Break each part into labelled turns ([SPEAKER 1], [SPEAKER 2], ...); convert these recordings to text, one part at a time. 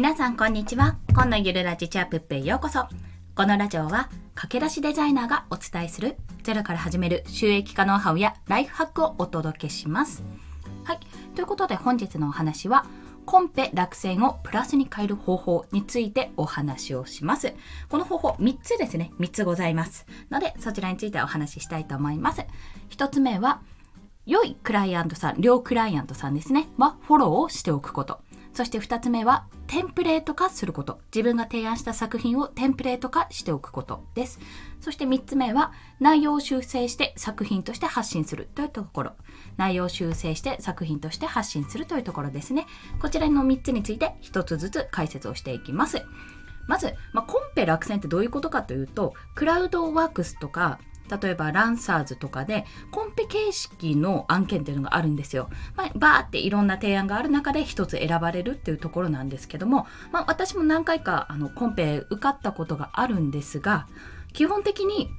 [SPEAKER 1] 皆さんこんにちは。今のゆるラジチャープップへようこそ。このラジオは駆け出しデザイナーがお伝えするゼロから始める収益化ノウハウやライフハックをお届けします。はい。ということで本日のお話はコンペ落選をプラスに変える方法についてお話をします。この方法3つですね。3つございます。のでそちらについてお話ししたいと思います。1つ目は良いクライアントさん、両クライアントさんですね、はフォローをしておくこと。そして2つ目は、テンプレート化すること。自分が提案した作品をテンプレート化しておくことです。そして3つ目は、内容を修正して作品として発信するというところ。内容を修正して作品として発信するというところですね。こちらの3つについて1つずつ解説をしていきます。まず、まあ、コンペ落選ってどういうことかというと、クラウドワークスとか、例えばランサーズとかでコンペ形式の案件っていうのがあるんですよ。まあ、バーっていろんな提案がある中で一つ選ばれるっていうところなんですけども、まあ、私も何回かあのコンペ受かったことがあるんですが基本的に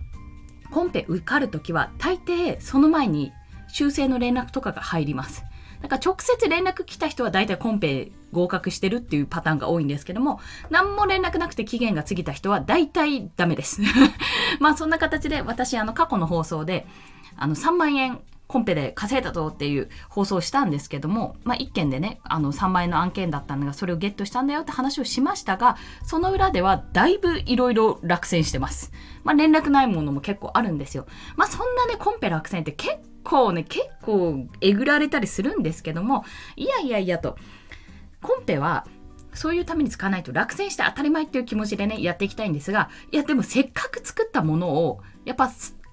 [SPEAKER 1] コンペ受かるときは大抵その前に修正の連絡とかが入ります。だか直接連絡来た人は大体コンペ合格してるっていうパターンが多いんですけども、何も連絡なくて期限が過ぎた人は大体ダメです。まあそんな形で私あの過去の放送であの3万円コンペで稼いだぞっていう放送をしたんですけども、まあ、1件でねあの3万円の案件だったんだがそれをゲットしたんだよって話をしましたがその裏ではだいぶいろいろ落選してます、まあ、連絡ないものも結構あるんですよ。まあそんなねコンペ落選って結構ね結構えぐられたりするんですけどもいやいやいやと。コンペはそういうために使わないと落選して当たり前っていう気持ちでねやっていきたいんですがいやでもせっかく作ったものをやっぱ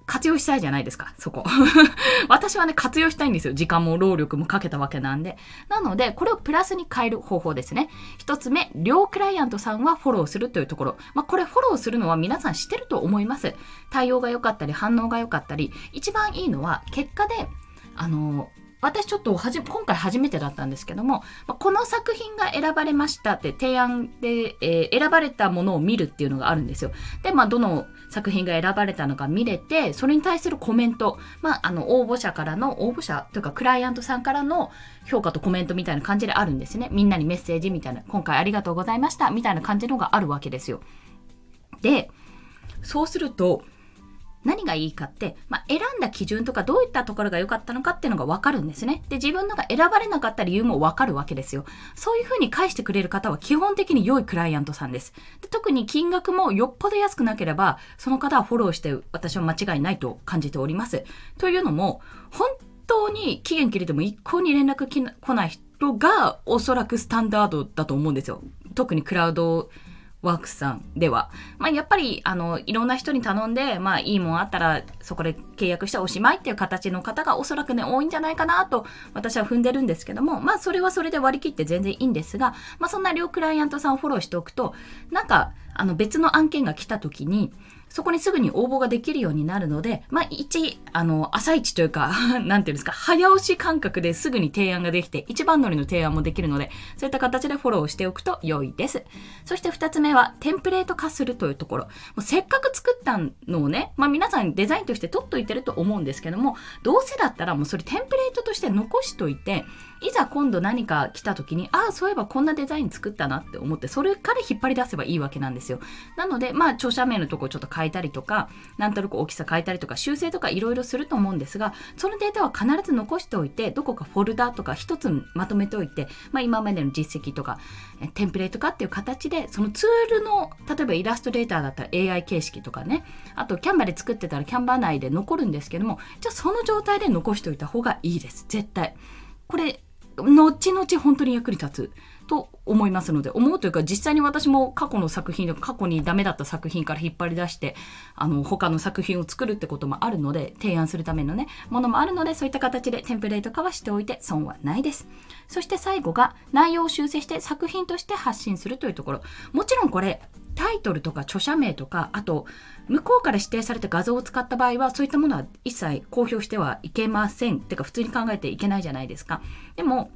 [SPEAKER 1] 活用したいじゃないですか、そこ。私はね、活用したいんですよ。時間も労力もかけたわけなんで。なので、これをプラスに変える方法ですね。一つ目、両クライアントさんはフォローするというところ。まあ、これフォローするのは皆さん知ってると思います。対応が良かったり、反応が良かったり、一番いいのは、結果で、あの、私ちょっとはじ今回初めてだったんですけども、まこの作品が選ばれましたって提案で、えー選ばれたものを見るっていうのがあるんですよ。で、まあ、どの作品が選ばれたのか見れて、それに対するコメント、まあ、あの、応募者からの、応募者というか、クライアントさんからの評価とコメントみたいな感じであるんですね。みんなにメッセージみたいな、今回ありがとうございました、みたいな感じのがあるわけですよ。で、そうすると、何がいいかって、まあ、選んだ基準とかどういったところが良かったのかっていうのが分かるんですね。で、自分のが選ばれなかった理由も分かるわけですよ。そういうふうに返してくれる方は基本的に良いクライアントさんです。で特に金額もよっぽど安くなければ、その方はフォローして私は間違いないと感じております。というのも、本当に期限切れても一向に連絡来ない人がおそらくスタンダードだと思うんですよ。特にクラウドワークスさんでは。まあ、やっぱり、あの、いろんな人に頼んで、まあ、いいもんあったら、そこで契約しておしまいっていう形の方がおそらくね、多いんじゃないかなと、私は踏んでるんですけども、まあ、それはそれで割り切って全然いいんですが、まあ、そんな両クライアントさんをフォローしておくと、なんか、あの、別の案件が来た時に、そこにすぐに応募ができるようになるので、まあ、一、あの、朝一というか、なんていうんですか、早押し感覚ですぐに提案ができて、一番乗りの提案もできるので、そういった形でフォローしておくと良いです。そして二つ目は、テンプレート化するというところ。もうせっかく作ったのをね、まあ皆さんデザインとして取っといてると思うんですけども、どうせだったらもうそれテンプレートとして残しといて、いざ今度何か来た時に、ああ、そういえばこんなデザイン作ったなって思って、それから引っ張り出せばいいわけなんですよ。なので、まあ、著者名のとこちょっと変えたりとか、なんとなく大きさ変えたりとか、修正とかいろいろすると思うんですが、そのデータは必ず残しておいて、どこかフォルダとか一つまとめておいて、まあ、今までの実績とか、テンプレート化っていう形で、そのツールの、例えばイラストレーターだったら AI 形式とかね、あとキャンバで作ってたらキャンバー内で残るんですけども、じゃあその状態で残しておいた方がいいです。絶対。これ、後々本当に役に立つと思いますので思うというか実際に私も過去の作品とか過去にダメだった作品から引っ張り出してあの他の作品を作るってこともあるので提案するためのねものもあるのでそういった形でテンプレート化はしておいて損はないです。そして最後が内容を修正して作品として発信するというところ。もちろんこれタイトルとか著者名とかあと向こうから指定された画像を使った場合はそういったものは一切公表してはいけません。てか普通に考えていけないじゃないですか。でも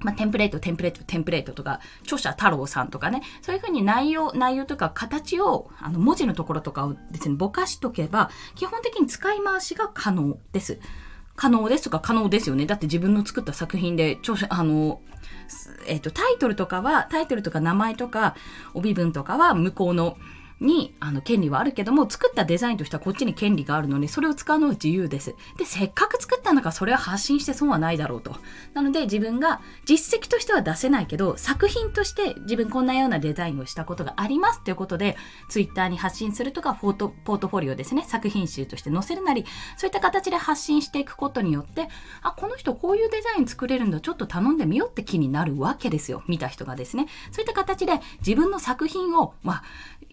[SPEAKER 1] まあ、テンプレート、テンプレート、テンプレートとか、著者太郎さんとかね、そういうふうに内容、内容とか形を、あの、文字のところとかを別にぼかしとけば、基本的に使い回しが可能です。可能ですとか可能ですよね。だって自分の作った作品で、著書、あの、えっ、と、タイトルとかは、タイトルとか名前とか、帯文とかは向こうのにあの権利はあるけども作ったデザインとしてはこっちに権利があるのでそれを使うのは自由です。でせっかく作ったんだからそれは発信して損はないだろうと。なので自分が実績としては出せないけど作品として自分こんなようなデザインをしたことがありますということで Twitter に発信するとかフォートポートフォリオですね作品集として載せるなりそういった形で発信していくことによってあこの人こういうデザイン作れるんだちょっと頼んでみようって気になるわけですよ見た人がですね。そういった形で自分の作品を、まあ、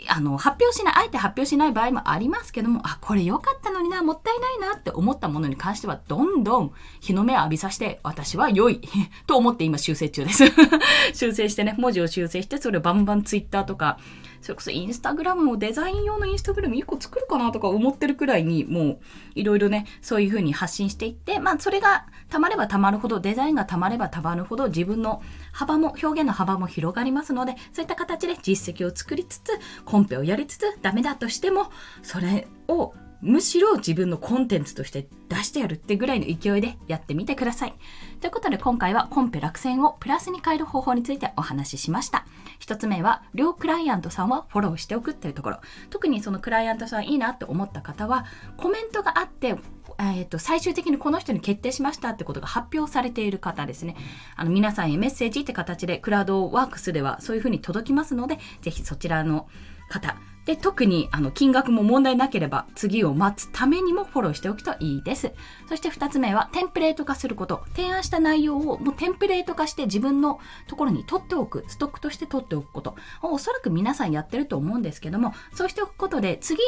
[SPEAKER 1] あの、発表しない、あえて発表しない場合もありますけども、あ、これ良かったのにな、もったいないなって思ったものに関しては、どんどん日の目を浴びさせて、私は良い と思って今修正中です。修正してね、文字を修正して、それをバンバンツイッターとか、それこそインスタグラムもデザイン用のインスタグラム1個作るかなとか思ってるくらいに、もういろいろね、そういう風に発信していって、まあそれがたまればたまるほど、デザインがたまればたまるほど自分の幅も、表現の幅も広がりますので、そういった形で実績を作りつつ、コンペをやりつつ、ダメだとしても、それをむしろ自分のコンテンツとして出してやるってぐらいの勢いでやってみてください。ということで今回はコンペ落選をプラスに変える方法についてお話ししました。一つ目は両クライアントさんはフォローしておくっていうところ。特にそのクライアントさんいいなって思った方はコメントがあってえーと、最終的にこの人に決定しましたってことが発表されている方ですね。あの皆さんへメッセージって形でクラウドワークスではそういうふうに届きますので、ぜひそちらの方、で、特にあの金額も問題なければ次を待つためにもフォローしておくといいです。そして2つ目はテンプレート化すること。提案した内容をもうテンプレート化して自分のところに取っておく。ストックとして取っておくこと。おそらく皆さんやってると思うんですけども、そうしておくことで次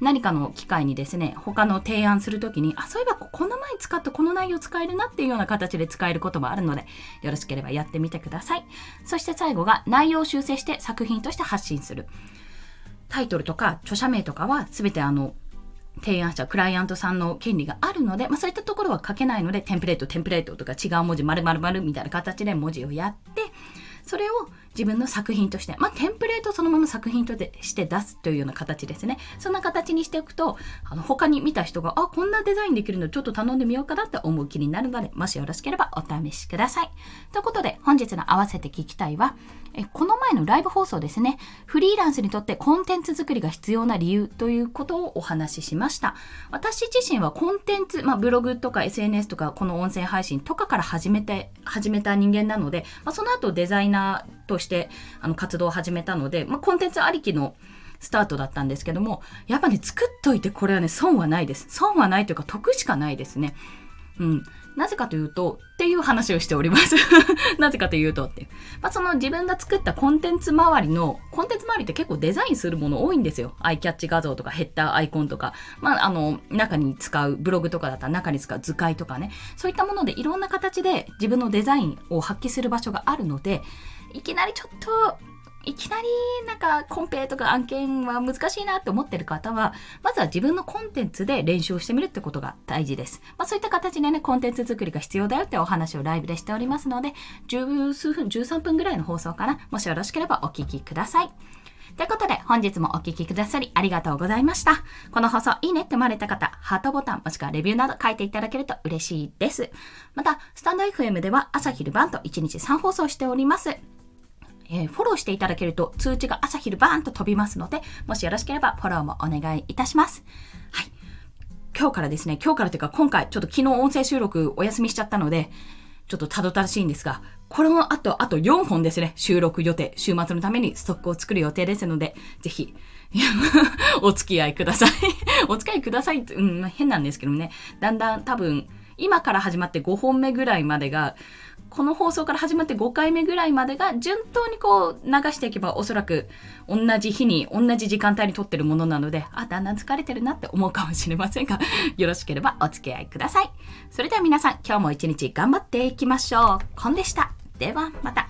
[SPEAKER 1] 何かの機会にですね、他の提案するときに、あ、そういえばこの前使ったこの内容使えるなっていうような形で使えることもあるので、よろしければやってみてください。そして最後が内容を修正して作品として発信する。タイトルとか著者名とかは全てあの提案者、クライアントさんの権利があるので、まあ、そういったところは書けないので、テンプレート、テンプレートとか違う文字、丸々丸みたいな形で文字をやって、それを自分の作品として、まあ、テンプレートそのまま作品として出すというような形ですね。そんな形にしておくと、あの、他に見た人が、あ、こんなデザインできるのちょっと頼んでみようかなって思う気になるので、もしよろしければお試しください。ということで、本日の合わせて聞きたいは、えこの前のライブ放送ですね、フリーランスにとってコンテンツ作りが必要な理由ということをお話ししました。私自身はコンテンツ、まあ、ブログとか SNS とかこの音声配信とかから始めて、始めた人間なので、まあ、その後デザイナーとしてあの活動を始めたので、まあ、コンテンツありきのスタートだったんですけども、やっぱね、作っといてこれはね、損はないです。損はないというか得しかないですね。うん。なぜかというと、っていう話をしております。なぜかというとって。まあ、その自分が作ったコンテンツ周りの、コンテンツ周りって結構デザインするもの多いんですよ。アイキャッチ画像とかヘッダーアイコンとか、まあ、あの、中に使う、ブログとかだったら中に使う図解とかね。そういったものでいろんな形で自分のデザインを発揮する場所があるので、いきなりちょっといきなりなんかコンペとか案件は難しいなって思ってる方は、まずは自分のコンテンツで練習をしてみるってことが大事です。まあそういった形でね、コンテンツ作りが必要だよってお話をライブでしておりますので、十数分、13分ぐらいの放送かな。もしよろしければお聞きください。ということで、本日もお聴きくださりありがとうございました。この放送いいねって思われた方、ハートボタンもしくはレビューなど書いていただけると嬉しいです。また、スタンド FM では朝昼晩と1日3放送しております。えー、フォローしていただけると通知が朝昼バーンと飛びますので、もしよろしければフォローもお願いいたします。はい。今日からですね、今日からというか今回ちょっと昨日音声収録お休みしちゃったので、ちょっとたどたらしいんですが、これもあと、あと4本ですね、収録予定、週末のためにストックを作る予定ですので、ぜひ、お付き合いください お付き合いくださいって、うん、変なんですけどね、だんだん多分、今から始まって5本目ぐらいまでが、この放送から始まって5回目ぐらいまでが順当にこう流していけばおそらく同じ日に同じ時間帯に撮ってるものなので、あ、だんだん疲れてるなって思うかもしれませんが、よろしければお付き合いください。それでは皆さん、今日も一日頑張っていきましょう。コンでした。ではまた。